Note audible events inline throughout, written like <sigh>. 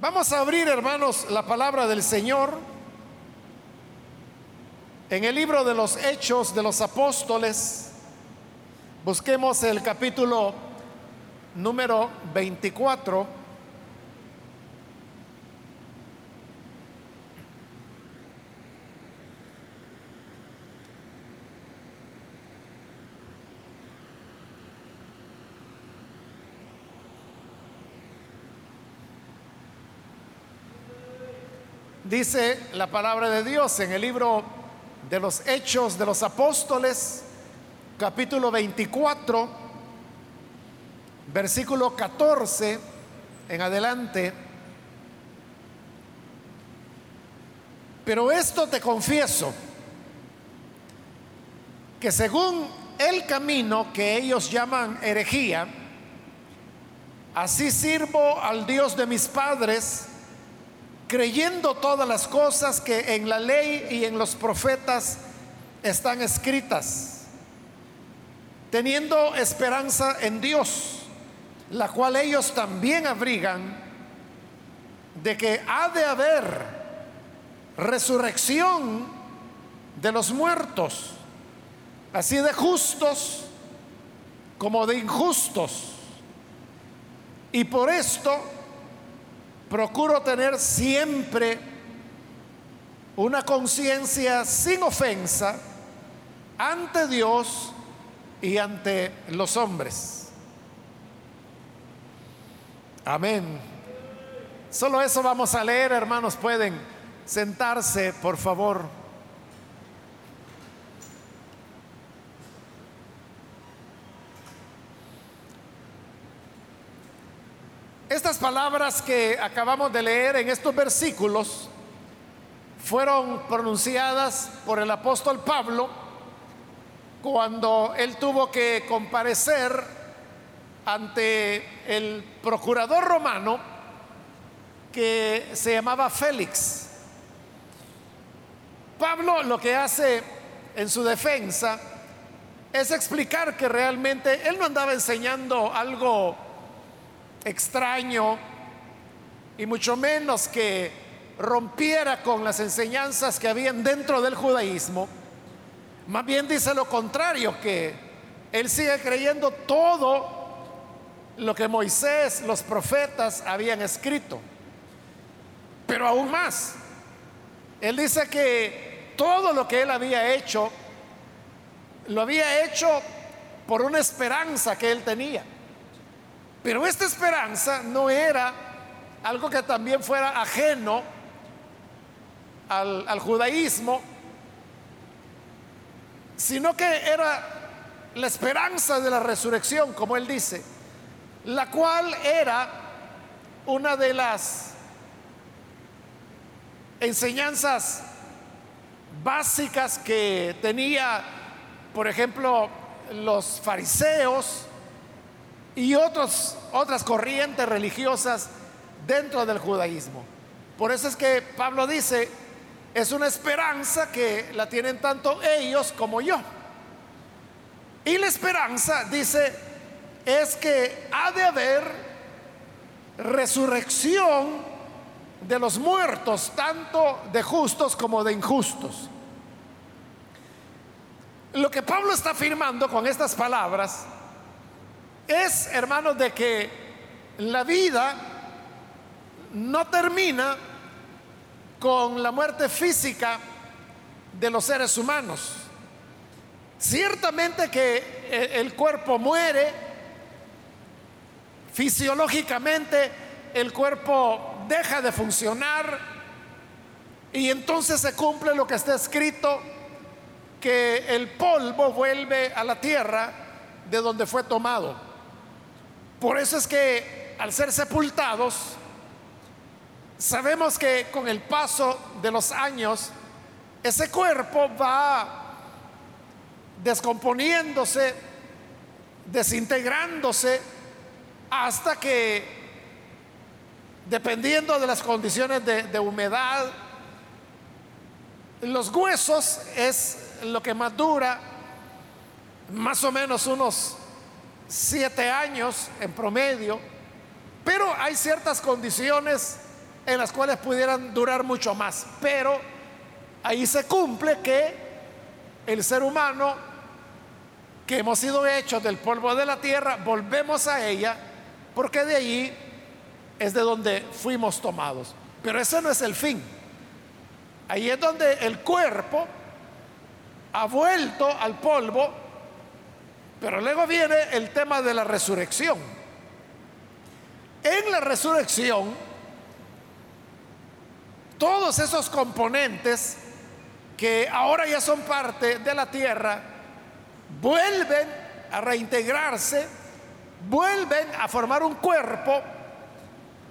Vamos a abrir, hermanos, la palabra del Señor en el libro de los Hechos de los Apóstoles. Busquemos el capítulo número 24. Dice la palabra de Dios en el libro de los Hechos de los Apóstoles, capítulo 24, versículo 14 en adelante. Pero esto te confieso, que según el camino que ellos llaman herejía, así sirvo al Dios de mis padres, creyendo todas las cosas que en la ley y en los profetas están escritas, teniendo esperanza en Dios, la cual ellos también abrigan de que ha de haber resurrección de los muertos, así de justos como de injustos. Y por esto procuro tener siempre una conciencia sin ofensa ante Dios y ante los hombres. Amén. Solo eso vamos a leer, hermanos. Pueden sentarse, por favor. Estas palabras que acabamos de leer en estos versículos fueron pronunciadas por el apóstol Pablo cuando él tuvo que comparecer ante el procurador romano que se llamaba Félix. Pablo lo que hace en su defensa es explicar que realmente él no andaba enseñando algo extraño y mucho menos que rompiera con las enseñanzas que habían dentro del judaísmo. Más bien dice lo contrario, que él sigue creyendo todo lo que Moisés, los profetas habían escrito. Pero aún más, él dice que todo lo que él había hecho, lo había hecho por una esperanza que él tenía. Pero esta esperanza no era algo que también fuera ajeno al, judaísmo, sino que era la esperanza de la resurrección, como él dice, la cual era una de las enseñanzas básicas que tenía, por ejemplo, los fariseos, y otros, otras corrientes religiosas dentro del judaísmo. Por eso es que Pablo dice, es una esperanza que la tienen tanto ellos como yo. Y la esperanza, dice, es que ha de haber resurrección de los muertos, tanto de justos como de injustos. Lo que Pablo está afirmando con estas palabras es, hermanos, de que la vida no termina con la muerte física de los seres humanos. Ciertamente que el cuerpo muere, fisiológicamente el cuerpo deja de funcionar y entonces se cumple lo que está escrito, que el polvo vuelve a la tierra de donde fue tomado. Por eso es que al ser sepultados, sabemos que con el paso de los años, ese cuerpo va descomponiéndose, desintegrándose, hasta que, dependiendo de las condiciones de, humedad, los huesos es lo que más dura, más o menos unos siete años en promedio, pero hay ciertas condiciones en las cuales pudieran durar mucho más. Pero ahí se cumple que el ser humano, que hemos sido hechos del polvo de la tierra, volvemos a ella, porque de allí es de donde fuimos tomados. Pero ese no es el fin. Ahí es donde el cuerpo ha vuelto al polvo, pero luego viene el tema de la resurrección. En la resurrección, todos esos componentes que ahora ya son parte de la tierra, vuelven a reintegrarse, vuelven a formar un cuerpo,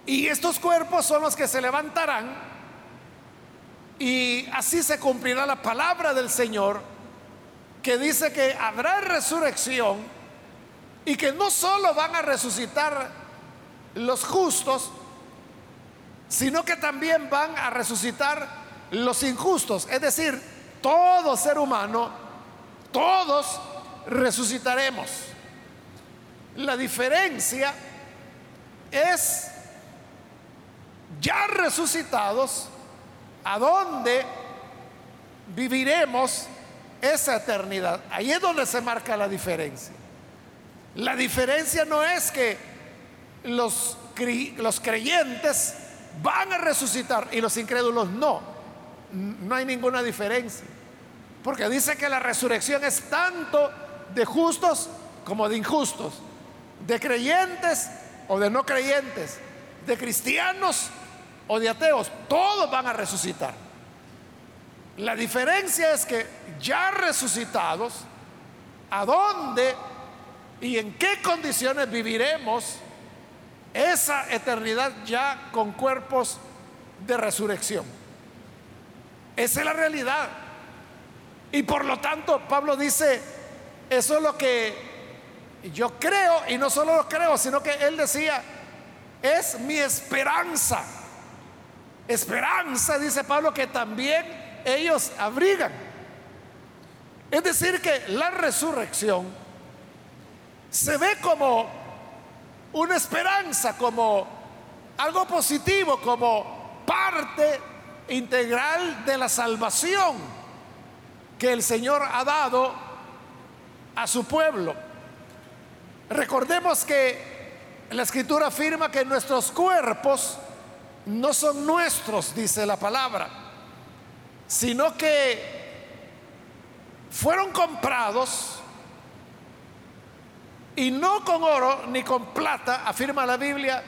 y estos cuerpos son los que se levantarán y así se cumplirá la palabra del Señor que dice que habrá resurrección y que no solo van a resucitar los justos, sino que también van a resucitar los injustos. Es decir, todo ser humano, todos resucitaremos. La diferencia es ya resucitados, ¿A dónde viviremos esa eternidad? Ahí es donde se marca la diferencia. La diferencia no es que los, los creyentes van a resucitar y los incrédulos no. No hay ninguna diferencia. Porque dice que la resurrección es tanto de justos como de injustos, de creyentes o de no creyentes, de cristianos o de ateos, todos van a resucitar. La diferencia es que ya resucitados, ¿a dónde y en qué condiciones viviremos esa eternidad ya con cuerpos de resurrección? Esa es la realidad. Y por lo tanto, Pablo dice, eso es lo que yo creo, y no solo lo creo, sino que él decía, es mi esperanza. Esperanza, dice Pablo, que también ellos abrigan. Es decir, que la resurrección se ve como una esperanza, como algo positivo, como parte integral de la salvación que el Señor ha dado a su pueblo. Recordemos que la escritura afirma que nuestros cuerpos no son nuestros, dice la palabra, sino que fueron comprados y no con oro ni con plata, afirma la Biblia,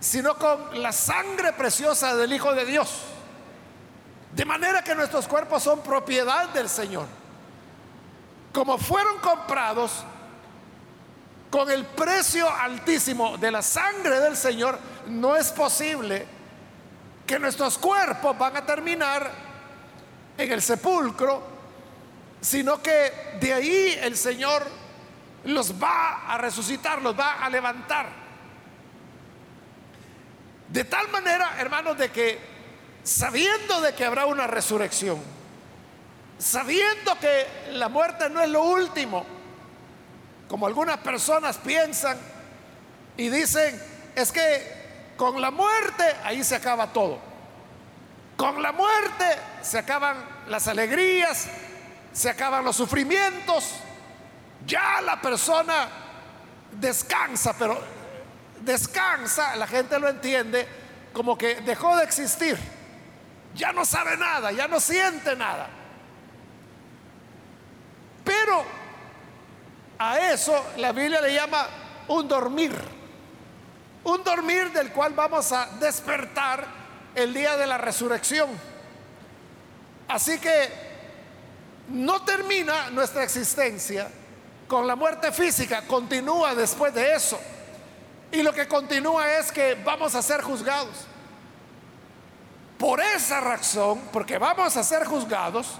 sino con la sangre preciosa del Hijo de Dios. De manera que nuestros cuerpos son propiedad del Señor. Como fueron comprados con el precio altísimo de la sangre del Señor, no es posible que nuestros cuerpos van a terminar en el sepulcro, sino que de ahí el Señor los va a resucitar, los va a levantar. De tal manera, hermanos, de que sabiendo de que habrá una resurrección, sabiendo que la muerte no es lo último, como algunas personas piensan y dicen, es que con la muerte ahí se acaba todo. Con la muerte se acaban las alegrías, se acaban los sufrimientos. Ya la persona descansa, pero descansa, la gente lo entiende como que dejó de existir. Ya no sabe nada, ya no siente nada. Pero a eso la Biblia le llama un dormir. Un dormir del cual vamos a despertar el día de la resurrección. Así que no termina nuestra existencia con la muerte física, continúa después de eso. Y lo que continúa es que vamos a ser juzgados. Por esa razón, porque vamos a ser juzgados,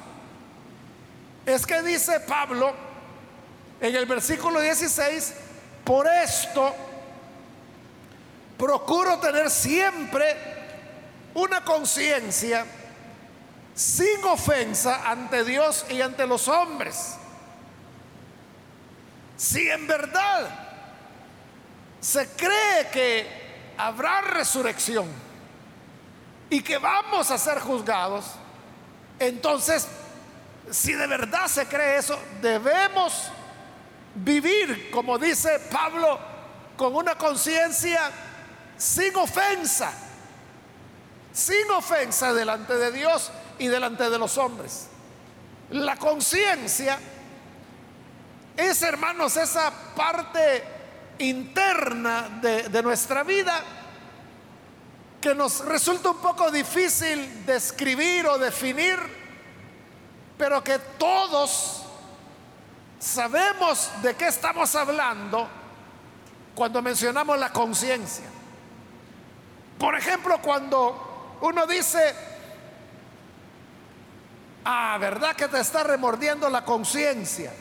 es que dice Pablo en el versículo 16, por esto procuro tener siempre una conciencia sin ofensa ante Dios y ante los hombres. Si en verdad se cree que habrá resurrección, y que vamos a ser juzgados, entonces, si de verdad se cree eso, debemos vivir, como dice Pablo, con una conciencia sin ofensa, sin ofensa delante de Dios y delante de los hombres. La conciencia es, hermanos, esa parte interna de, de, nuestra vida que nos resulta un poco difícil describir o definir, pero que todos sabemos de qué estamos hablando cuando mencionamos la conciencia. Por ejemplo, cuando uno dice, ah, ¿verdad que te está remordiendo la conciencia?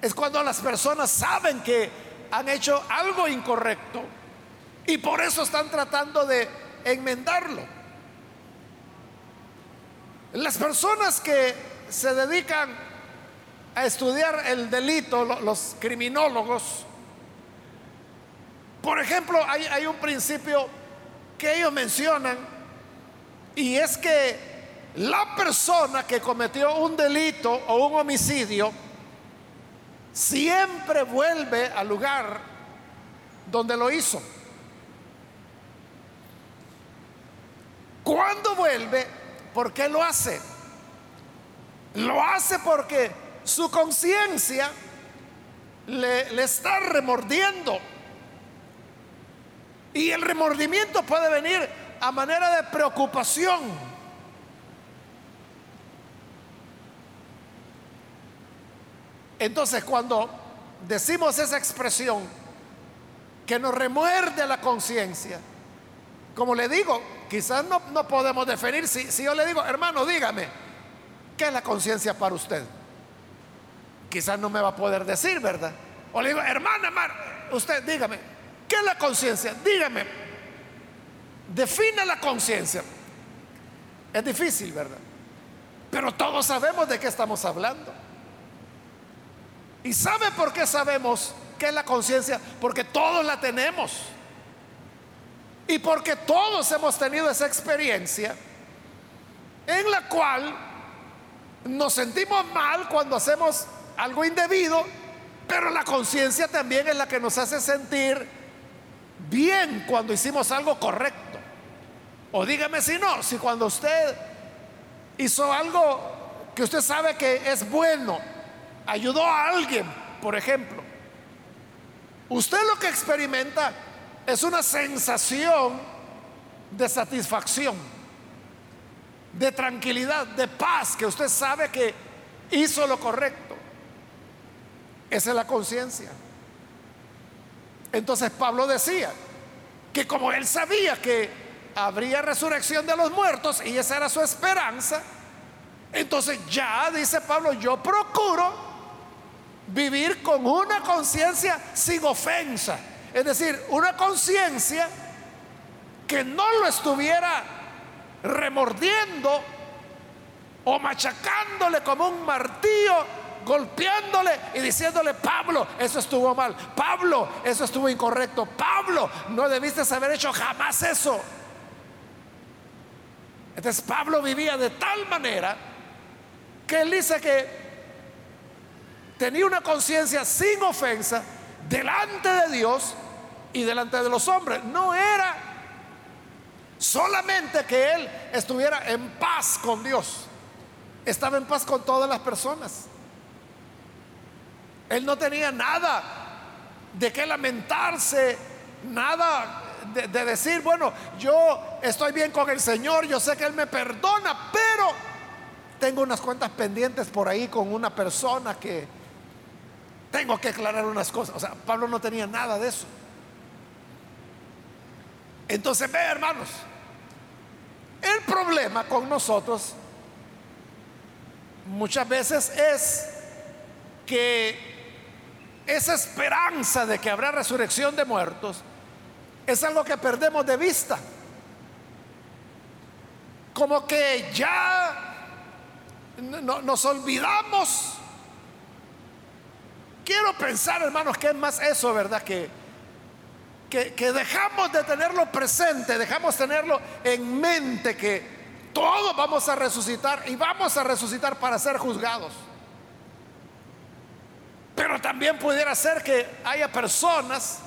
Es cuando las personas saben que han hecho algo incorrecto y por eso están tratando de enmendarlo. Las personas que se dedican a estudiar el delito, los criminólogos, por ejemplo, hay, un principio que ellos mencionan y es que la persona que cometió un delito o un homicidio siempre vuelve al lugar donde lo hizo. ¿Cuándo vuelve? ¿Por qué lo hace? Lo hace porque su conciencia le, le está remordiendo y el remordimiento puede venir a manera de preocupación. Entonces cuando decimos esa expresión que nos remuerde la conciencia, como le digo, quizás no, no podemos definir, si, si yo le digo, hermano, dígame, ¿qué es la conciencia para usted? Quizás no me va a poder decir, ¿verdad? O le digo, hermana, Mar, usted dígame, ¿Qué es la conciencia? Dígame, defina la conciencia. Es difícil, ¿verdad? Pero todos sabemos de qué estamos hablando. ¿Y sabe por qué sabemos qué es la conciencia? Porque todos la tenemos. Y porque todos hemos tenido esa experiencia en la cual nos sentimos mal cuando hacemos algo indebido, pero la conciencia también es la que nos hace sentir bien cuando hicimos algo correcto. O dígame si no, si cuando usted hizo algo que usted sabe que es bueno, ayudó a alguien, por ejemplo, usted lo que experimenta es una sensación de satisfacción, de tranquilidad, de paz, que usted sabe que hizo lo correcto. Esa es la conciencia. Entonces Pablo decía que como él sabía que habría resurrección de los muertos y esa era su esperanza, entonces ya, dice Pablo, yo procuro vivir con una conciencia sin ofensa. Es decir, una conciencia que no lo estuviera remordiendo o machacándole como un martillo golpeándole y diciéndole, Pablo, eso estuvo mal, Pablo, eso estuvo incorrecto, Pablo, no debiste haber hecho jamás eso. Entonces Pablo vivía de tal manera que él dice que tenía una conciencia sin ofensa delante de Dios y delante de los hombres. No era solamente que él estuviera en paz con Dios, estaba en paz con todas las personas. Él no tenía nada de qué lamentarse, nada de, decir, bueno, yo estoy bien con el Señor, yo sé que Él me perdona, pero tengo unas cuentas pendientes por ahí con una persona que tengo que aclarar unas cosas. O sea, Pablo no tenía nada de eso. Entonces, ve hermanos, el problema con nosotros muchas veces es que esa esperanza de que habrá resurrección de muertos es algo que perdemos de vista. Como que ya nos olvidamos. Quiero pensar, hermanos, que es más eso, ¿verdad? Que, que, dejamos de tenerlo presente, dejamos tenerlo en mente que todos vamos a resucitar y vamos a resucitar para ser juzgados. Pero también pudiera ser que haya personas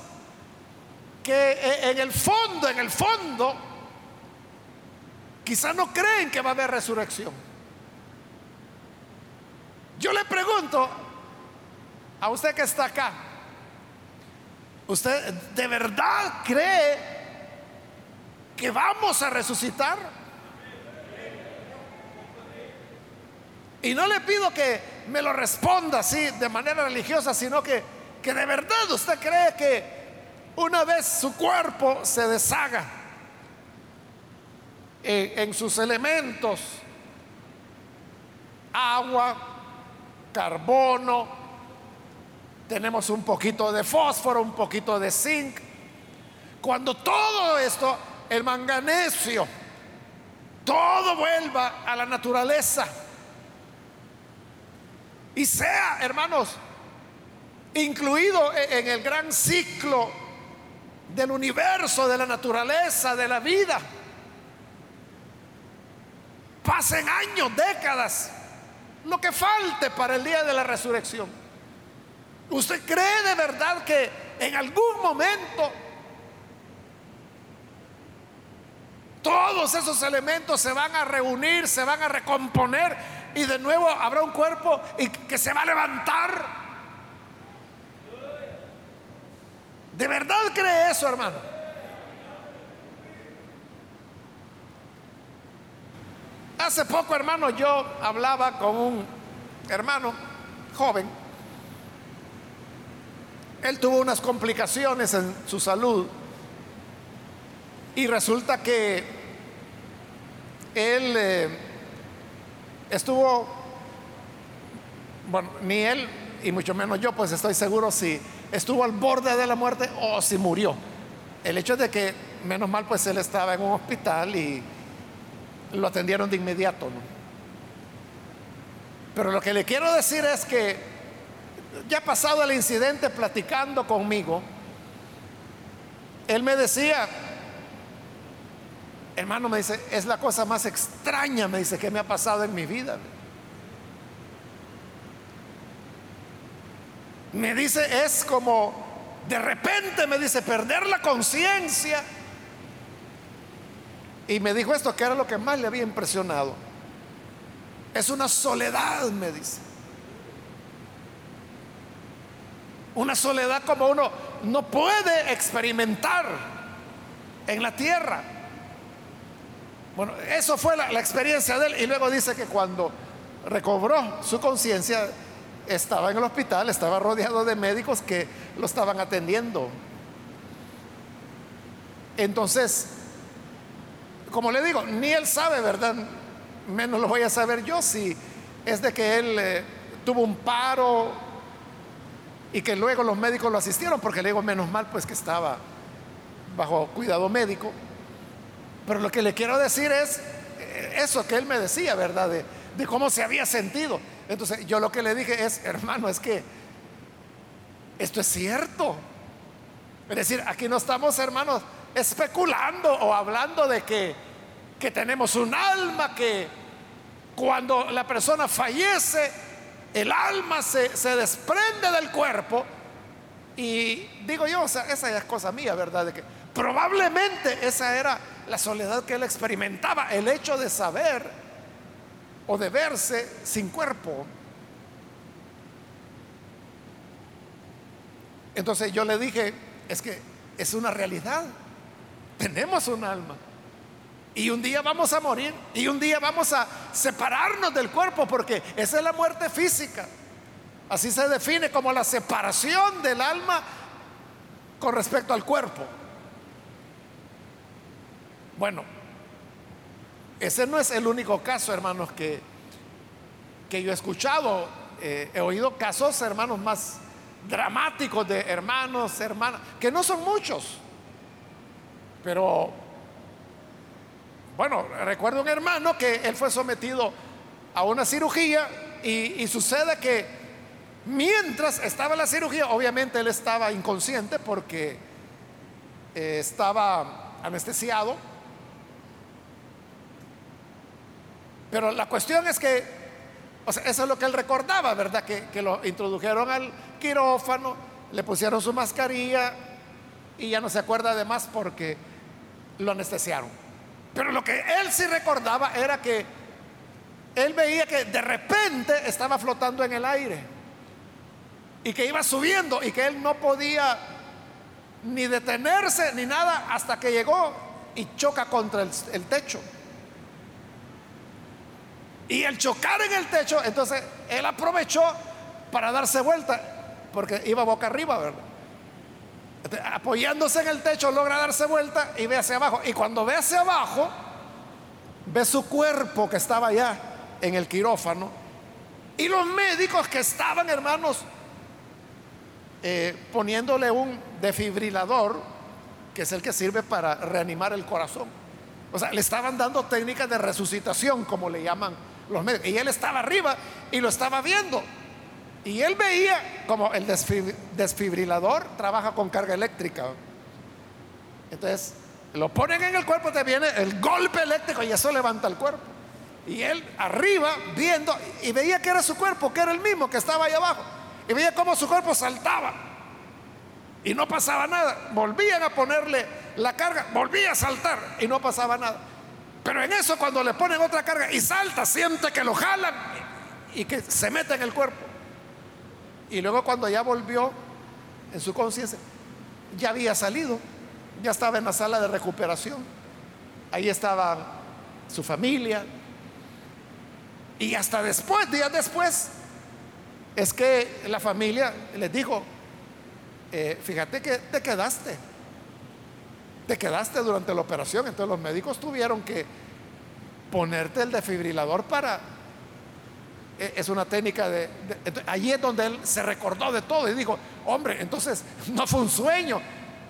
que e, en el fondo, en el fondo, quizá no creen que va a haber resurrección. Yo le pregunto a usted que está acá, ¿usted de verdad cree que vamos a resucitar? Y no le pido que me lo responda así de manera religiosa, sino que, que de verdad usted cree que una vez su cuerpo se deshaga en, sus elementos, agua, carbono, tenemos un poquito de fósforo, un poquito de zinc. Cuando todo esto, el manganesio, todo vuelva a la naturaleza y sea, hermanos, incluido e, en el gran ciclo del universo, de la naturaleza, de la vida. Pasen años, décadas, lo que falte para el día de la resurrección. ¿Usted cree de verdad que en algún momento todos esos elementos se van a reunir, se van a recomponer y de nuevo habrá un cuerpo y que se va a levantar? ¿De verdad cree eso, hermano? Hace poco, hermano, yo hablaba con un hermano joven. Él tuvo unas complicaciones en su salud y resulta que él eh, estuvo, bueno, ni él y mucho menos yo, pues estoy seguro si estuvo al borde de la muerte o si murió. El hecho de que, menos mal, pues él estaba en un hospital y lo atendieron de inmediato. Pero lo que le quiero decir es que ya pasado el incidente platicando conmigo, él me decía, hermano, me dice, es la cosa más extraña, me dice, que me ha pasado en mi vida. Me dice, es como de repente, me dice, perder la conciencia. Y me dijo esto, que era lo que más le había impresionado. Es una soledad, me dice. Una soledad como uno no puede experimentar en la tierra. Bueno, eso fue la, experiencia de él. Y luego dice que cuando recobró su conciencia, estaba en el hospital, estaba rodeado de médicos que lo estaban atendiendo. Entonces, como le digo, ni él sabe, ¿verdad? Menos lo voy a saber yo si es de que él eh, tuvo un paro y que luego los médicos lo asistieron, porque le digo, menos mal pues que estaba bajo cuidado médico. Pero lo que le quiero decir es eh, eso que él me decía, ¿verdad? de cómo se había sentido. Entonces yo lo que le dije es, hermano, es que esto es cierto. Es decir, aquí no estamos, hermanos, especulando o hablando de que, que tenemos un alma que cuando la persona fallece, el alma se, se desprende del cuerpo. Y digo yo, esa es cosa mía, ¿verdad? De que probablemente esa era la soledad que él experimentaba, el hecho de saber o de verse sin cuerpo. Entonces yo le dije, es que es una realidad. Tenemos un alma. Y un día vamos a morir. Y un día vamos a separarnos del cuerpo porque esa es la muerte física. Así se define como la separación del alma con respecto al cuerpo. Bueno, ese no es el único caso, hermanos, que, que yo he escuchado. Eh, he oído casos, hermanos, más dramáticos de hermanos, hermanas, que no son muchos. Pero, bueno, recuerdo un hermano que él fue sometido a una cirugía y, sucede que mientras estaba la cirugía, obviamente él estaba inconsciente porque eh, estaba anestesiado. Pero la cuestión es que, o sea, eso es lo que él recordaba, ¿verdad? Que, que lo introdujeron al quirófano, le pusieron su mascarilla y ya no se acuerda de más porque lo anestesiaron. Pero lo que él sí recordaba era que él veía que de repente estaba flotando en el aire y que iba subiendo y que él no podía ni detenerse ni nada hasta que llegó y choca contra el, techo. Y el chocar en el techo, entonces él aprovechó para darse vuelta, porque iba boca arriba, ¿verdad? Apoyándose en el techo, logra darse vuelta y ve hacia abajo. Y cuando ve hacia abajo, ve su cuerpo que estaba allá en el quirófano. Y los médicos que estaban, hermanos, eh, poniéndole un defibrilador, que es el que sirve para reanimar el corazón. O sea, le estaban dando técnicas de resucitación, como le llaman los médicos. Y él estaba arriba y lo estaba viendo. Y él veía como el desfibrilador trabaja con carga eléctrica. Entonces, lo ponen en el cuerpo, te viene el golpe eléctrico y eso levanta el cuerpo. Y él arriba viendo y veía que era su cuerpo, que era el mismo que estaba ahí abajo. Y veía cómo su cuerpo saltaba. Y no pasaba nada. Volvían a ponerle la carga, volvía a saltar y no pasaba nada. Pero en eso cuando le ponen otra carga y salta, siente que lo jalan y que se mete en el cuerpo. Y luego cuando ya volvió en su conciencia, ya había salido, ya estaba en la sala de recuperación. Ahí estaba su familia. Y hasta después, días después, es que la familia les dijo, eh, fíjate que te quedaste, te quedaste durante la operación, entonces los médicos tuvieron que ponerte el defibrilador para es una técnica de, allí es donde él se recordó de todo y dijo, hombre, entonces <laughs> no fue un sueño,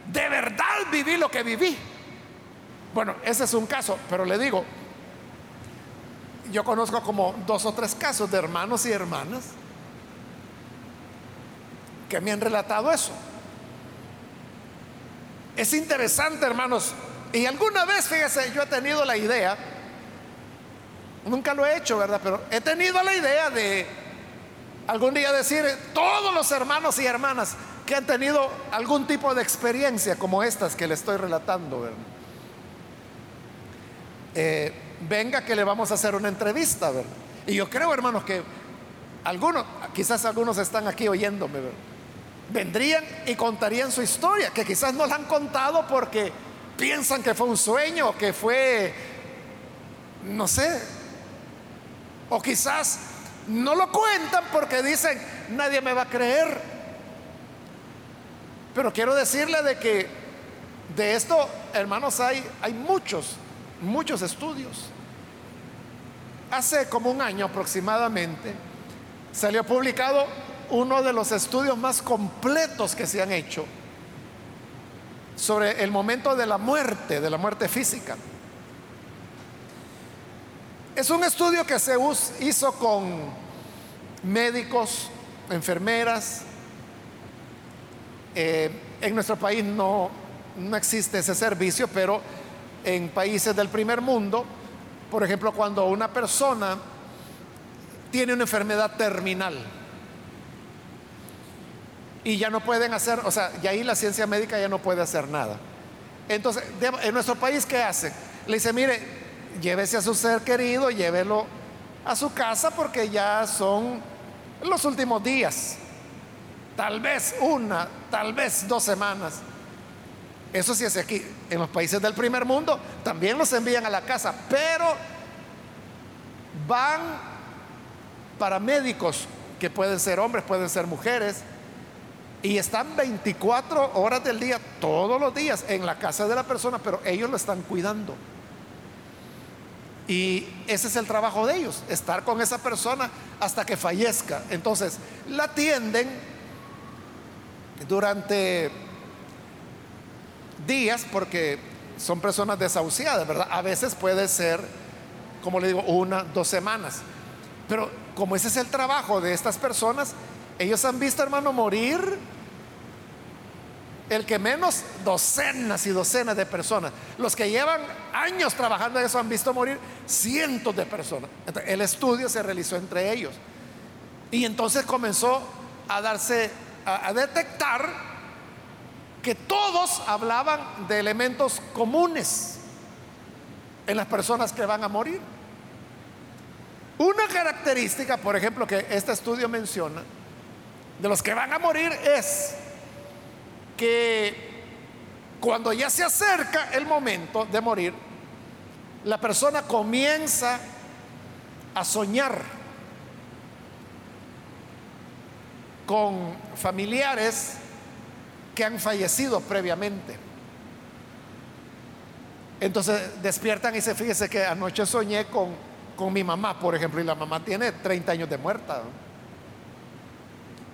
de verdad viví lo que viví. Bueno, ese es un caso, pero le digo, yo conozco como dos o tres casos de hermanos y hermanas que me han relatado eso. Es interesante, hermanos, y alguna vez, fíjese, yo he tenido la idea, Nunca lo he hecho, ¿verdad? Pero he tenido la idea de algún día decir, todos los hermanos y hermanas que han tenido algún tipo de experiencia como estas que le estoy relatando, ¿verdad? Eh, venga que le vamos a hacer una entrevista, ¿verdad? Y yo creo, hermanos, que algunos, quizás algunos están aquí oyéndome, ¿verdad? Vendrían y contarían su historia, que quizás no la han contado porque piensan que fue un sueño, que fue, no sé, o quizás no lo cuentan porque dicen, nadie me va a creer. Pero quiero decirle de que de esto, hermanos, hay, hay muchos, muchos estudios. Hace como un año aproximadamente salió publicado uno de los estudios más completos que se han hecho sobre el momento de la muerte, de la muerte física. Es un estudio que se hizo con médicos, enfermeras. Eh, en nuestro país no, no existe ese servicio, pero en países del primer mundo, por ejemplo, cuando una persona tiene una enfermedad terminal y ya no pueden hacer, o sea, y ahí la ciencia médica ya no puede hacer nada. Entonces, en nuestro país, ¿qué hace? Le dice, mire, llévese a su ser querido, llévelo a su casa porque ya son los últimos días. Tal vez una, tal vez dos semanas. Eso sí es aquí. En los países del primer mundo también los envían a la casa, pero van para médicos que pueden ser hombres, pueden ser mujeres, y están 24 horas del día, todos los días, en la casa de la persona, pero ellos lo están cuidando. Y ese es el trabajo de ellos, estar con esa persona hasta que fallezca. Entonces, la atienden durante días porque son personas desahuciadas, ¿verdad? A veces puede ser, como le digo, una, dos semanas. Pero como ese es el trabajo de estas personas, ellos han visto, hermano, morir el que menos docenas y docenas de personas. Los que llevan años trabajando en eso han visto morir cientos de personas. el estudio se realizó entre ellos. Y entonces comenzó a darse, a detectar que todos hablaban de elementos comunes en las personas que van a morir. Una característica, por ejemplo, que este estudio menciona, de los que van a morir es que cuando ya se acerca el momento de morir, la persona comienza a soñar con familiares que han fallecido previamente. Entonces despiertan y se fíjese que anoche soñé con, con mi mamá, por ejemplo, y la mamá tiene 30 años de muerta.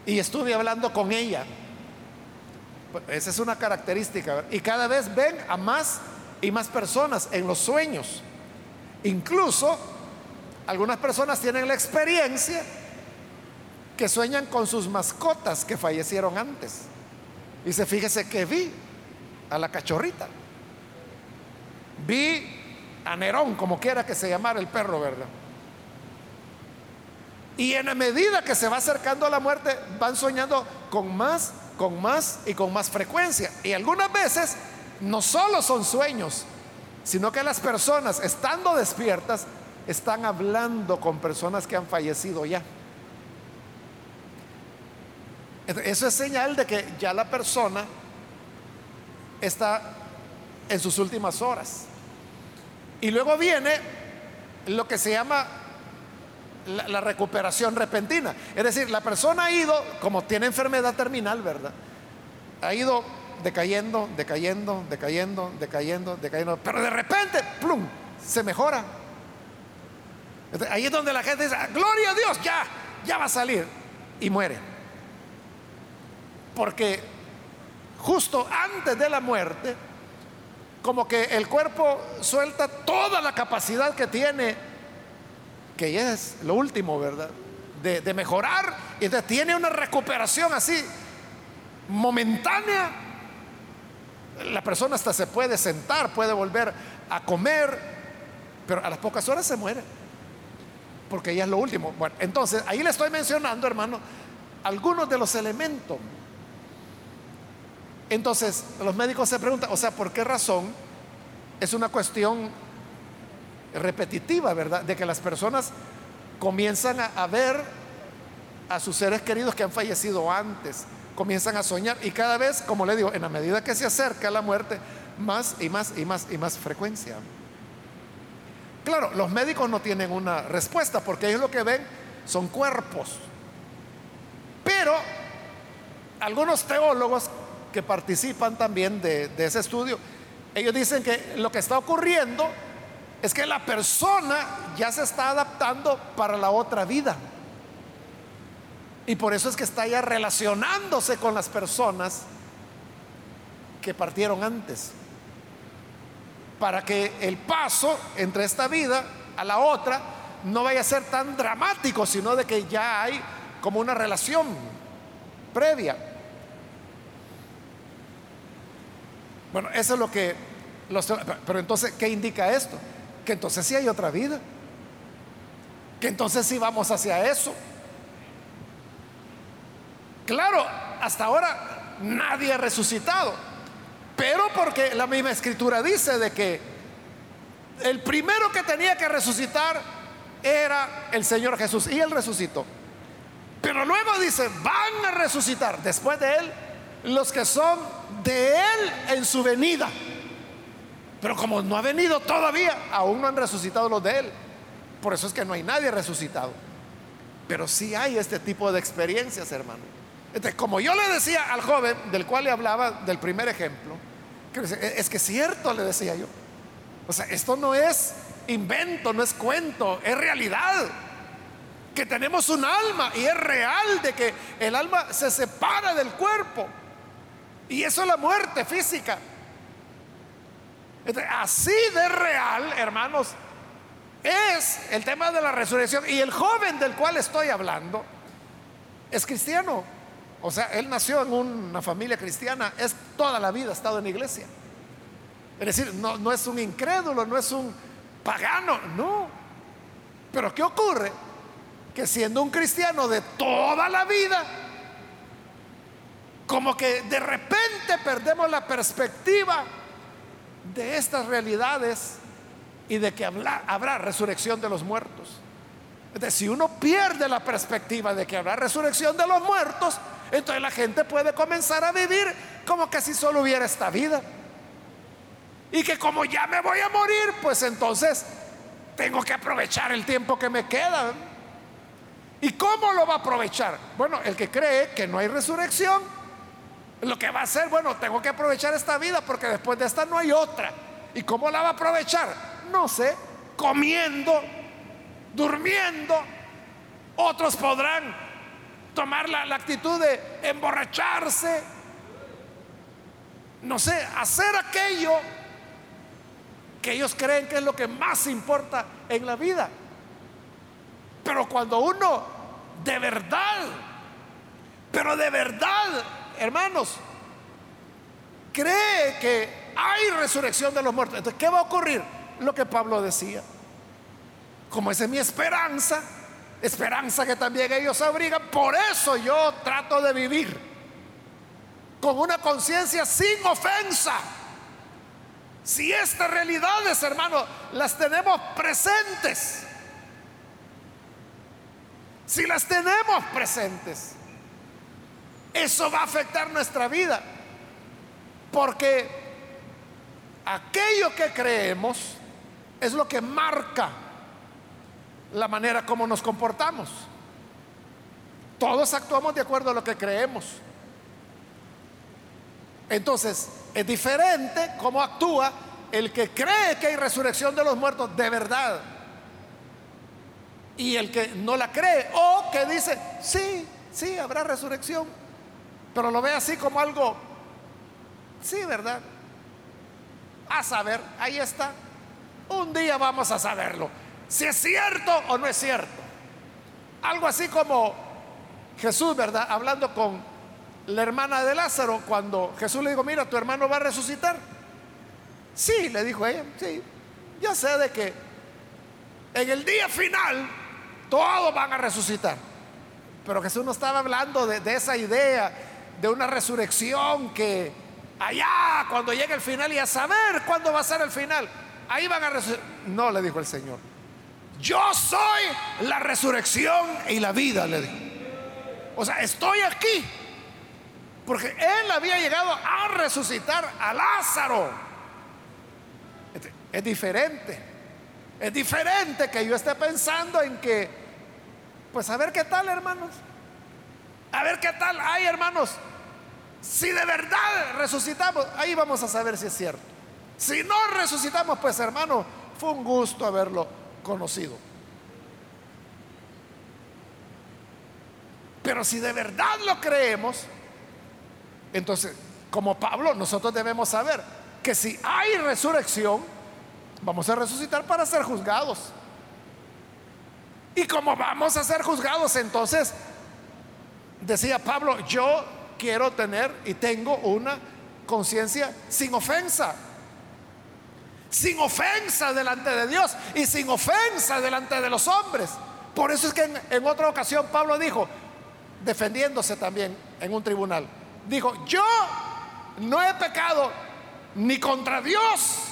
Y estuve hablando con ella. Esa es una característica. Y cada vez ven a más y más personas en los sueños. Incluso algunas personas tienen la experiencia que sueñan con sus mascotas que fallecieron antes. Y se fíjese que vi a la cachorrita. Vi a Nerón, como quiera que se llamara el perro, ¿verdad? Y en la medida que se va acercando a la muerte, van soñando con más, con más y con más frecuencia. Y algunas veces no solo son sueños, sino que las personas, estando despiertas, están hablando con personas que han fallecido ya. Eso es señal de que ya la persona está en sus últimas horas. Y luego viene lo que se llama la, recuperación repentina. Es decir, la persona ha ido, como tiene enfermedad terminal, ¿verdad? Ha ido decayendo, decayendo, decayendo, decayendo, decayendo, pero de repente, plum, se mejora. Ahí es donde la gente dice, gloria a Dios, ya, ya va a salir. Y muere. Porque justo antes de la muerte, como que el cuerpo suelta toda la capacidad que tiene, que ya es lo último, ¿verdad? De, mejorar, y tiene una recuperación así momentánea. La persona hasta se puede sentar, puede volver a comer, pero a las pocas horas se muere, porque ya es lo último. Bueno, entonces ahí le estoy mencionando, hermano, algunos de los elementos entonces, los médicos se preguntan, o sea, ¿por qué razón? Es una cuestión repetitiva, ¿verdad? De que las personas comienzan a, ver a sus seres queridos que han fallecido antes, comienzan a soñar y cada vez, como le digo, en la medida que se acerca la muerte, más y más y más y más frecuencia. Claro, los médicos no tienen una respuesta porque ellos lo que ven son cuerpos. Pero algunos teólogos que participan también de, ese estudio, ellos dicen que lo que está ocurriendo es que la persona ya se está adaptando para la otra vida. Y por eso es que está ya relacionándose con las personas que partieron antes. Para que el paso entre esta vida a la otra no vaya a ser tan dramático, sino de que ya hay como una relación previa. Bueno, eso es lo que... Los, pero entonces, ¿qué indica esto? Que entonces sí hay otra vida. Que entonces sí vamos hacia eso. Claro, hasta ahora nadie ha resucitado. Pero porque la misma escritura dice de que el primero que tenía que resucitar era el Señor Jesús. Y él resucitó. Pero luego dice, van a resucitar después de él los que son de Él en su venida. Pero como no ha venido todavía, aún no han resucitado los de Él. Por eso es que no hay nadie resucitado. Pero sí hay este tipo de experiencias, hermano. Entonces, como yo le decía al joven del cual le hablaba del primer ejemplo, es que es cierto, le decía yo. O sea, esto no es invento, no es cuento, es realidad. Que tenemos un alma y es real de que el alma se separa del cuerpo. Y eso es la muerte física. Así de real, hermanos, es el tema de la resurrección. Y el joven del cual estoy hablando es cristiano. O sea, él nació en una familia cristiana, es toda la vida ha estado en la iglesia. Es decir, no, no es un incrédulo, no es un pagano, no. Pero ¿qué ocurre? Que siendo un cristiano de toda la vida, como que de repente perdemos la perspectiva de estas realidades y de que habrá, resurrección de los muertos. Entonces, si uno pierde la perspectiva de que habrá resurrección de los muertos, entonces la gente puede comenzar a vivir como que si solo hubiera esta vida. Y que como ya me voy a morir, pues entonces tengo que aprovechar el tiempo que me queda. ¿Y cómo lo va a aprovechar? Bueno, el que cree que no hay resurrección, lo que va a hacer, bueno, tengo que aprovechar esta vida porque después de esta no hay otra. ¿Y cómo la va a aprovechar? No sé, comiendo, durmiendo. Otros podrán tomar la, la actitud de emborracharse. No sé, hacer aquello que ellos creen que es lo que más importa en la vida. Pero cuando uno de verdad, pero de verdad, hermanos, cree que hay resurrección de los muertos, entonces, ¿qué va a ocurrir? Lo que Pablo decía. Como esa es mi esperanza, esperanza que también ellos abrigan, por eso yo trato de vivir con una conciencia sin ofensa si estas realidades, hermano, las tenemos presentes, si las tenemos presentes, eso va a afectar nuestra vida. Porque aquello que creemos es lo que marca la manera como nos comportamos. Todos actuamos de acuerdo a lo que creemos. Entonces, es diferente cómo actúa el que cree que hay resurrección de los muertos de verdad y el que no la cree o que dice, sí, sí, habrá resurrección, pero lo ve así como algo, sí, ¿verdad? A saber, ahí está. Un día vamos a saberlo, si es cierto o no es cierto. Algo así como Jesús, ¿verdad? Hablando con la hermana de Lázaro cuando Jesús le dijo, mira, tu hermano va a resucitar. Sí, le dijo ella, sí, yo sé de que en el día final todos van a resucitar. Pero Jesús no estaba hablando de, esa idea de una resurrección que allá cuando llegue el final y a saber cuándo va a ser el final, ahí van a resucitar. No, le dijo el Señor. Yo soy la resurrección y la vida, le dijo. O sea, estoy aquí porque él había llegado a resucitar a Lázaro. Es diferente. Es diferente que yo esté pensando en que, pues a ver qué tal, hermanos. A ver qué tal hay, hermanos. Si de verdad resucitamos, ahí vamos a saber si es cierto. Si no resucitamos, pues hermano, fue un gusto haberlo conocido. Pero si de verdad lo creemos, entonces, como Pablo, nosotros debemos saber que si hay resurrección, vamos a resucitar para ser juzgados. Y como vamos a ser juzgados, entonces, decía Pablo, yo quiero tener y tengo una conciencia sin ofensa. Sin ofensa delante de Dios y sin ofensa delante de los hombres. Por eso es que en, otra ocasión Pablo dijo, defendiéndose también en un tribunal, dijo, yo no he pecado ni contra Dios,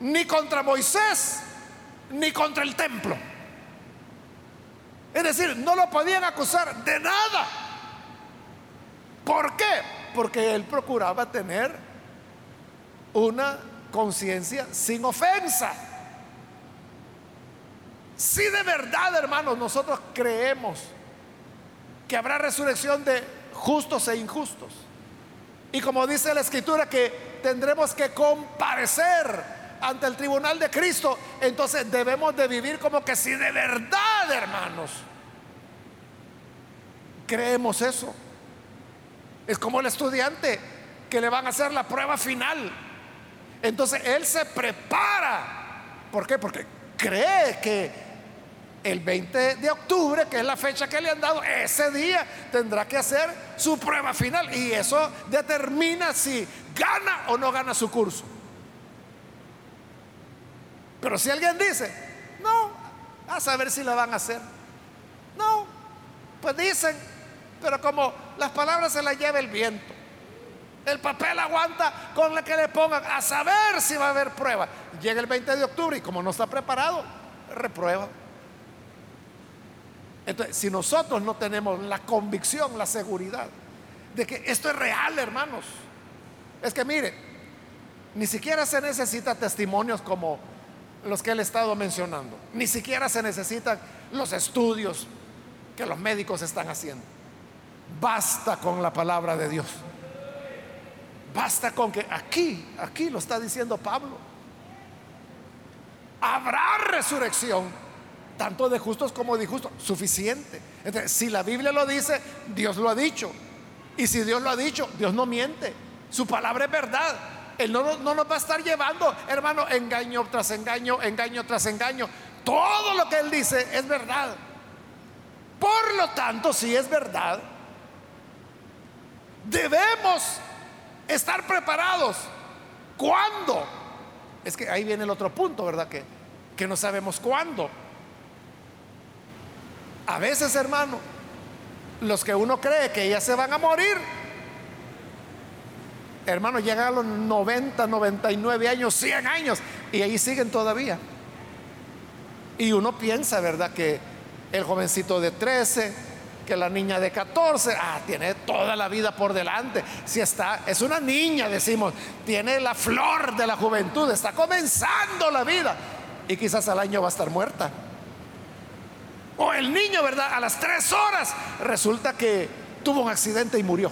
ni contra Moisés, ni contra el templo. Es decir, no lo podían acusar de nada. ¿Por qué? Porque él procuraba tener una conciencia sin ofensa. Si de verdad, hermanos, nosotros creemos que habrá resurrección de justos e injustos. Y como dice la escritura que tendremos que comparecer ante el tribunal de Cristo, entonces debemos de vivir como que si de verdad, hermanos, creemos eso. Es como el estudiante que le van a hacer la prueba final. Entonces él se prepara. ¿Por qué? Porque cree que el 20 de octubre, que es la fecha que le han dado, ese día tendrá que hacer su prueba final y eso determina si gana o no gana su curso. Pero si alguien dice, no, a saber si la van a hacer. No, pues dicen, pero como las palabras se las lleva el viento. El papel aguanta con la que le pongan a saber si va a haber prueba. Llega el 20 de octubre y como no está preparado, reprueba. Entonces, si nosotros no tenemos la convicción, la seguridad de que esto es real, hermanos, es que mire, ni siquiera se necesita testimonios como los que él ha estado mencionando, ni siquiera se necesitan los estudios que los médicos están haciendo. Basta con la palabra de Dios. Basta con que aquí, aquí lo está diciendo Pablo. Habrá resurrección tanto de justos como de injustos, suficiente. Entonces, si la Biblia lo dice, Dios lo ha dicho. Y si Dios lo ha dicho, Dios no miente. Su palabra es verdad. Él no, no nos va a estar llevando, hermano, engaño tras engaño, engaño tras engaño. Todo lo que Él dice es verdad. Por lo tanto, si es verdad, debemos estar preparados. ¿Cuándo? Es que ahí viene el otro punto, ¿verdad? Que, que no sabemos cuándo. A veces, hermano, los que uno cree que ya se van a morir, hermano, llegan a los 90, 99 años, 100 años, y ahí siguen todavía. Y uno piensa, ¿verdad? Que el jovencito de 13, que la niña de 14, ah, tiene toda la vida por delante. Si está, es una niña, decimos, tiene la flor de la juventud, está comenzando la vida. Y quizás al año va a estar muerta. O el niño, ¿verdad? A las tres horas resulta que tuvo un accidente y murió.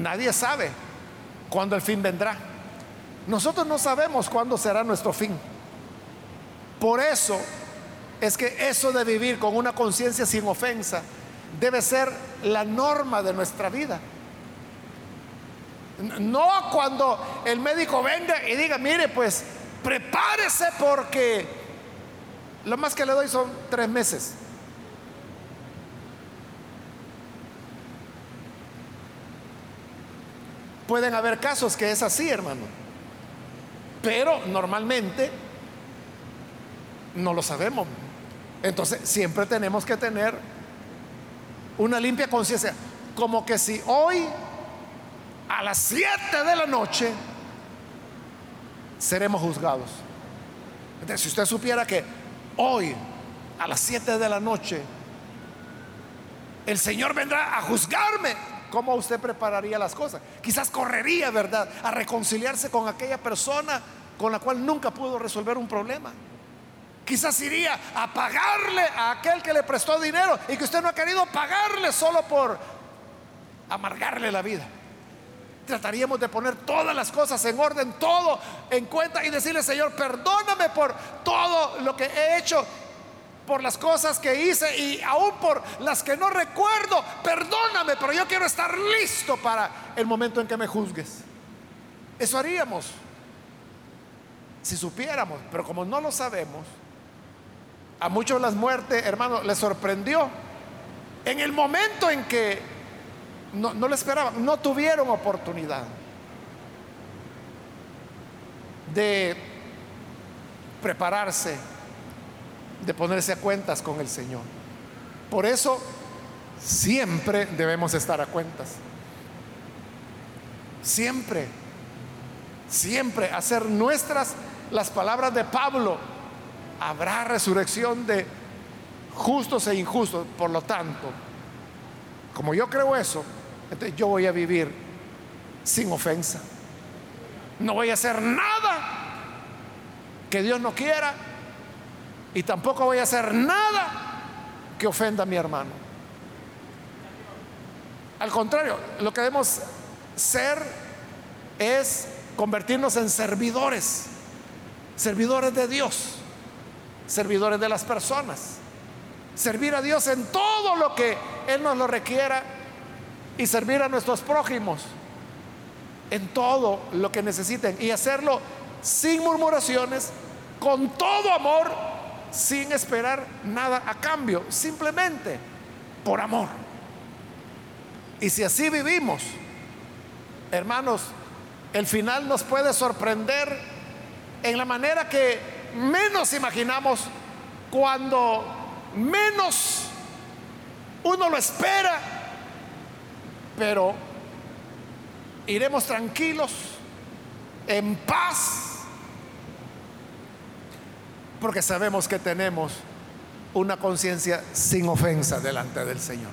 Nadie sabe cuándo el fin vendrá. Nosotros no sabemos cuándo será nuestro fin. Por eso es que eso de vivir con una conciencia sin ofensa debe ser la norma de nuestra vida. No cuando el médico venga y diga, mire, pues prepárese porque lo más que le doy son tres meses. Pueden haber casos que es así, hermano. Pero normalmente no lo sabemos. Entonces siempre tenemos que tener una limpia conciencia. Como que si hoy a las 7 de la noche seremos juzgados. Entonces, si usted supiera que hoy, a las 7 de la noche, el Señor vendrá a juzgarme, ¿cómo usted prepararía las cosas? Quizás correría, ¿verdad?, a reconciliarse con aquella persona con la cual nunca pudo resolver un problema. Quizás iría a pagarle a aquel que le prestó dinero y que usted no ha querido pagarle solo por amargarle la vida trataríamos de poner todas las cosas en orden, todo en cuenta y decirle, Señor, perdóname por todo lo que he hecho, por las cosas que hice y aún por las que no recuerdo, perdóname, pero yo quiero estar listo para el momento en que me juzgues. Eso haríamos si supiéramos, pero como no lo sabemos, a muchos las muertes, hermano, les sorprendió en el momento en que no, no lo esperaban, no tuvieron oportunidad de prepararse, de ponerse a cuentas con el Señor. Por eso siempre debemos estar a cuentas. Siempre, siempre hacer nuestras las palabras de Pablo. Habrá resurrección de justos e injustos. Por lo tanto, como yo creo eso, entonces yo voy a vivir sin ofensa. No voy a hacer nada que Dios no quiera y tampoco voy a hacer nada que ofenda a mi hermano. Al contrario, lo que debemos ser es convertirnos en servidores, servidores de Dios, servidores de las personas, servir a Dios en todo lo que Él nos lo requiera y servir a nuestros prójimos en todo lo que necesiten y hacerlo sin murmuraciones, con todo amor, sin esperar nada a cambio, simplemente por amor. Y si así vivimos, hermanos, el final nos puede sorprender en la manera que menos imaginamos cuando menos uno lo espera, pero iremos tranquilos, en paz, porque sabemos que tenemos una conciencia sin ofensa delante del Señor.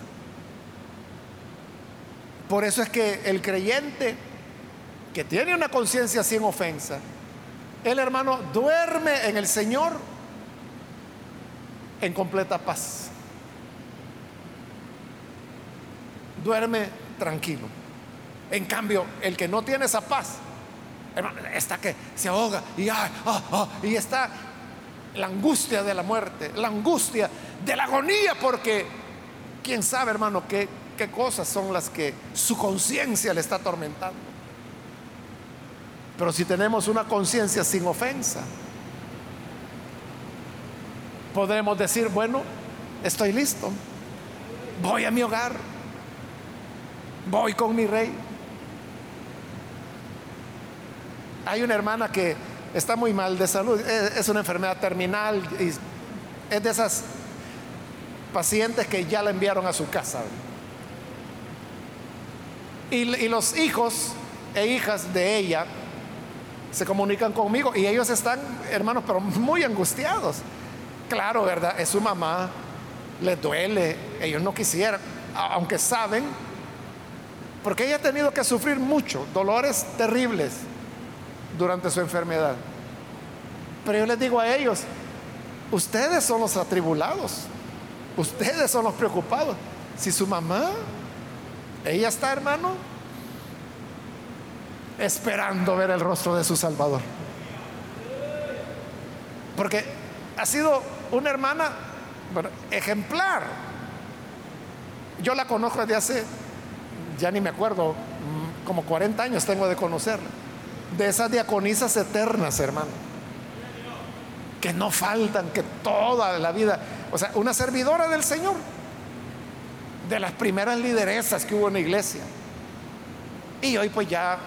Por eso es que el creyente que tiene una conciencia sin ofensa, el hermano duerme en el Señor en completa paz. Duerme tranquilo. En cambio, el que no tiene esa paz, hermano, está que se ahoga y, ah, ah, y está la angustia de la muerte, la angustia de la agonía, porque quién sabe, hermano, qué, qué cosas son las que su conciencia le está atormentando. Pero si tenemos una conciencia sin ofensa, podremos decir, bueno, estoy listo, voy a mi hogar, voy con mi rey. Hay una hermana que está muy mal de salud, es una enfermedad terminal y es de esas pacientes que ya la enviaron a su casa. Y, y los hijos e hijas de ella se comunican conmigo y ellos están, hermanos, pero muy angustiados. Claro, ¿verdad? Es su mamá, les duele, ellos no quisieran, aunque saben, porque ella ha tenido que sufrir mucho, dolores terribles durante su enfermedad. Pero yo les digo a ellos, ustedes son los atribulados, ustedes son los preocupados. Si su mamá, ella está, hermano, esperando ver el rostro de su Salvador. Porque ha sido una hermana ejemplar. Yo la conozco desde hace, ya ni me acuerdo, mm, como 40 años tengo de conocerla. De esas diaconisas eternas, hermano. Que no faltan, que toda la vida, o sea, una servidora del Señor. De las primeras lideresas que hubo en la iglesia. Y hoy pues ya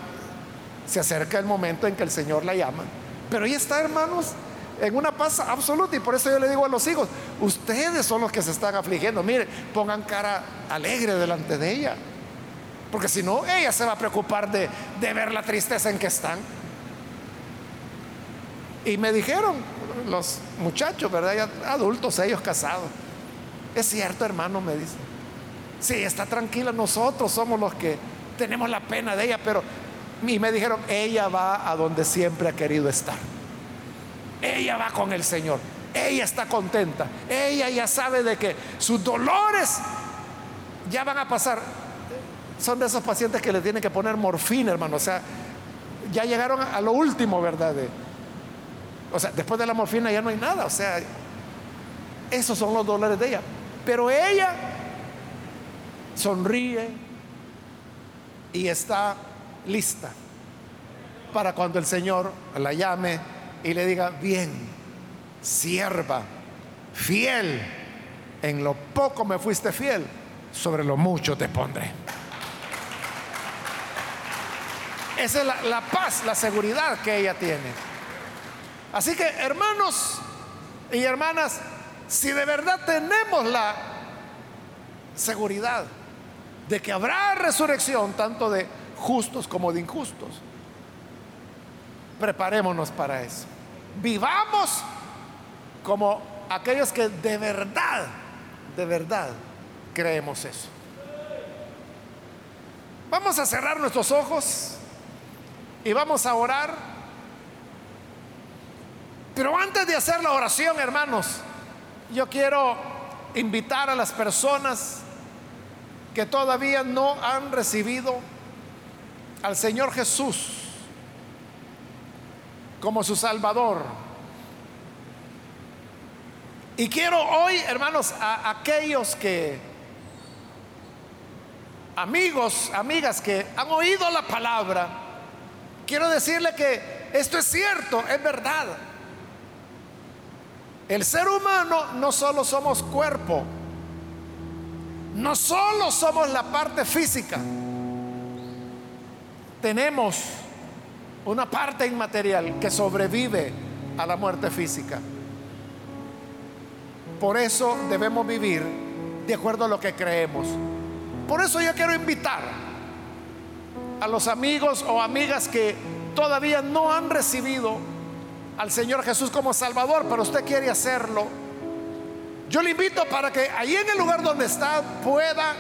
se acerca el momento en que el Señor la llama. Pero ahí está, hermanos, en una paz absoluta. Y por eso yo le digo a los hijos, ustedes son los que se están afligiendo. Mire, pongan cara alegre delante de ella. Porque si no, ella se va a preocupar de, ver la tristeza en que están. Y me dijeron los muchachos, ¿verdad? adultos, ellos casados. Es cierto, hermano, me dice. Sí, está tranquila, nosotros somos los que tenemos la pena de ella, pero y me dijeron, ella va a donde siempre ha querido estar. Ella va con el Señor. Ella está contenta. Ella ya sabe de que sus dolores ya van a pasar. Son de esos pacientes que le tienen que poner morfina, hermano. O sea, ya llegaron a lo último, ¿verdad? o sea, después de la morfina ya no hay nada. O sea, esos son los dolores de ella. Pero ella sonríe y está lista para cuando el Señor la llame y le diga, bien, sierva, fiel, en lo poco me fuiste fiel, sobre lo mucho te pondré. Esa es la, la paz, la seguridad que ella tiene. Así que, hermanos y hermanas, si de verdad tenemos la seguridad de que habrá resurrección, tanto de justos como de injustos. Preparémonos para eso. Vivamos como aquellos que de verdad, de verdad creemos eso. Vamos a cerrar nuestros ojos y vamos a orar. Pero antes de hacer la oración, hermanos, yo quiero invitar a las personas que todavía no han recibido al Señor Jesús como su Salvador. Y quiero hoy, hermanos, a aquellos que, amigos, amigas que han oído la palabra, quiero decirle que esto es cierto, es verdad. El ser humano no solo somos cuerpo, no solo somos la parte física, tenemos una parte inmaterial que sobrevive a la muerte física. Por eso debemos vivir de acuerdo a lo que creemos. Por eso yo quiero invitar a los amigos o amigas que todavía no han recibido al Señor Jesús como Salvador, pero usted quiere hacerlo. Yo le invito para que ahí en el lugar donde está pueda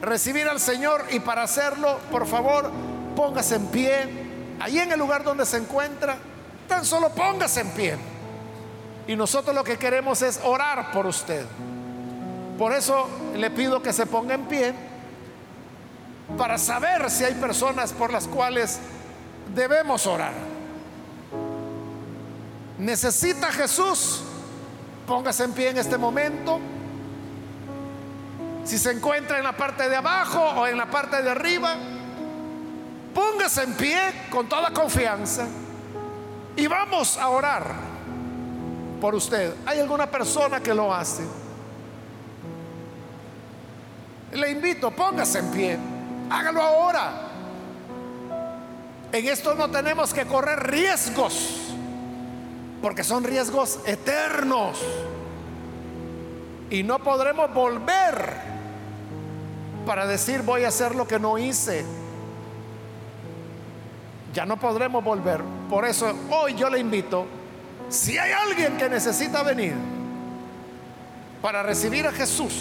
recibir al Señor y para hacerlo, por favor, póngase en pie. Ahí en el lugar donde se encuentra, tan solo póngase en pie. Y nosotros lo que queremos es orar por usted. Por eso le pido que se ponga en pie para saber si hay personas por las cuales debemos orar. ¿Necesita Jesús? Póngase en pie en este momento. Si se encuentra en la parte de abajo o en la parte de arriba, póngase en pie con toda confianza y vamos a orar por usted. ¿Hay alguna persona que lo hace? Le invito, póngase en pie. Hágalo ahora. En esto no tenemos que correr riesgos, porque son riesgos eternos. Y no podremos volver para decir voy a hacer lo que no hice. Ya no podremos volver. Por eso hoy yo le invito si hay alguien que necesita venir para recibir a Jesús,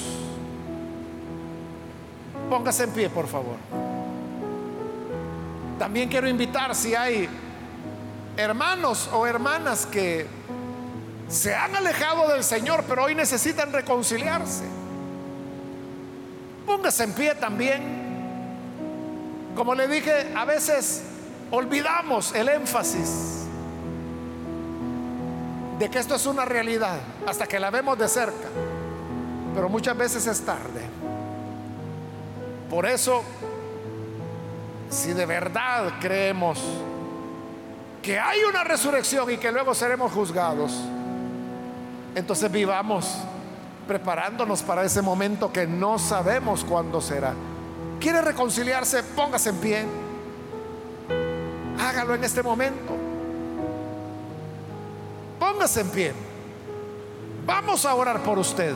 póngase en pie, por favor. También quiero invitar si hay hermanos o hermanas que se han alejado del Señor, pero hoy necesitan reconciliarse. Póngase en pie también. Como le dije, a veces olvidamos el énfasis de que esto es una realidad hasta que la vemos de cerca, pero muchas veces es tarde. Por eso, si de verdad creemos que hay una resurrección y que luego seremos juzgados, entonces vivamos preparándonos para ese momento que no sabemos cuándo será. ¿Quiere reconciliarse? Póngase en pie. Hágalo en este momento. Póngase en pie. Vamos a orar por usted.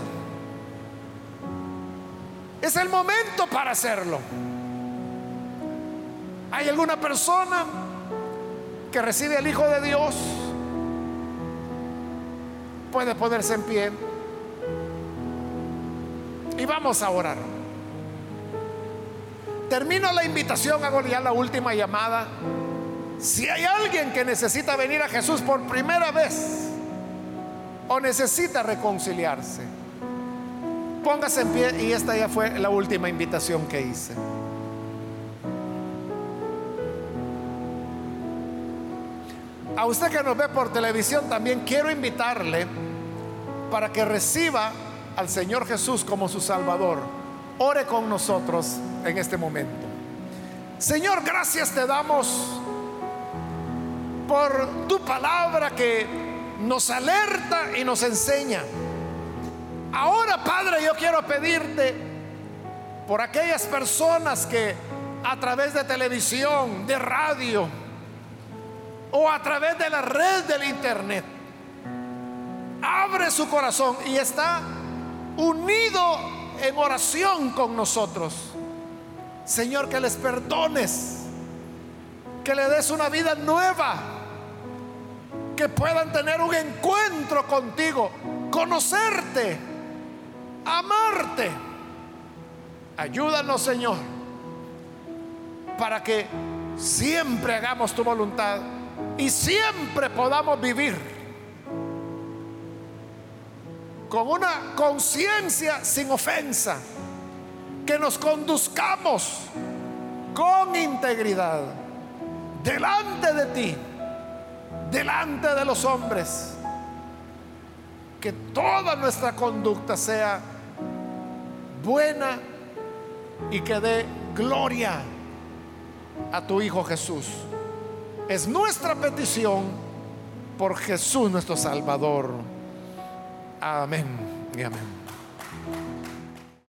Es el momento para hacerlo. ¿Hay alguna persona que recibe al Hijo de Dios? Puede ponerse en pie. Y vamos a orar. Termino la invitación, hago ya la última llamada. Si hay alguien que necesita venir a Jesús por primera vez o necesita reconciliarse, póngase en pie y esta ya fue la última invitación que hice. A usted que nos ve por televisión también quiero invitarle para que reciba al Señor Jesús como su Salvador. Ore con nosotros en este momento. Señor, gracias te damos por tu palabra que nos alerta y nos enseña. Ahora, Padre, yo quiero pedirte por aquellas personas que a través de televisión, de radio o a través de la red del internet, abre su corazón y está unido en oración con nosotros. Señor, que les perdones, que le des una vida nueva que puedan tener un encuentro contigo, conocerte, amarte. Ayúdanos, Señor, para que siempre hagamos tu voluntad y siempre podamos vivir con una conciencia sin ofensa, que nos conduzcamos con integridad delante de ti delante de los hombres. Que toda nuestra conducta sea buena y que dé gloria a tu Hijo Jesús. Es nuestra petición por Jesús nuestro Salvador. Amén y amén.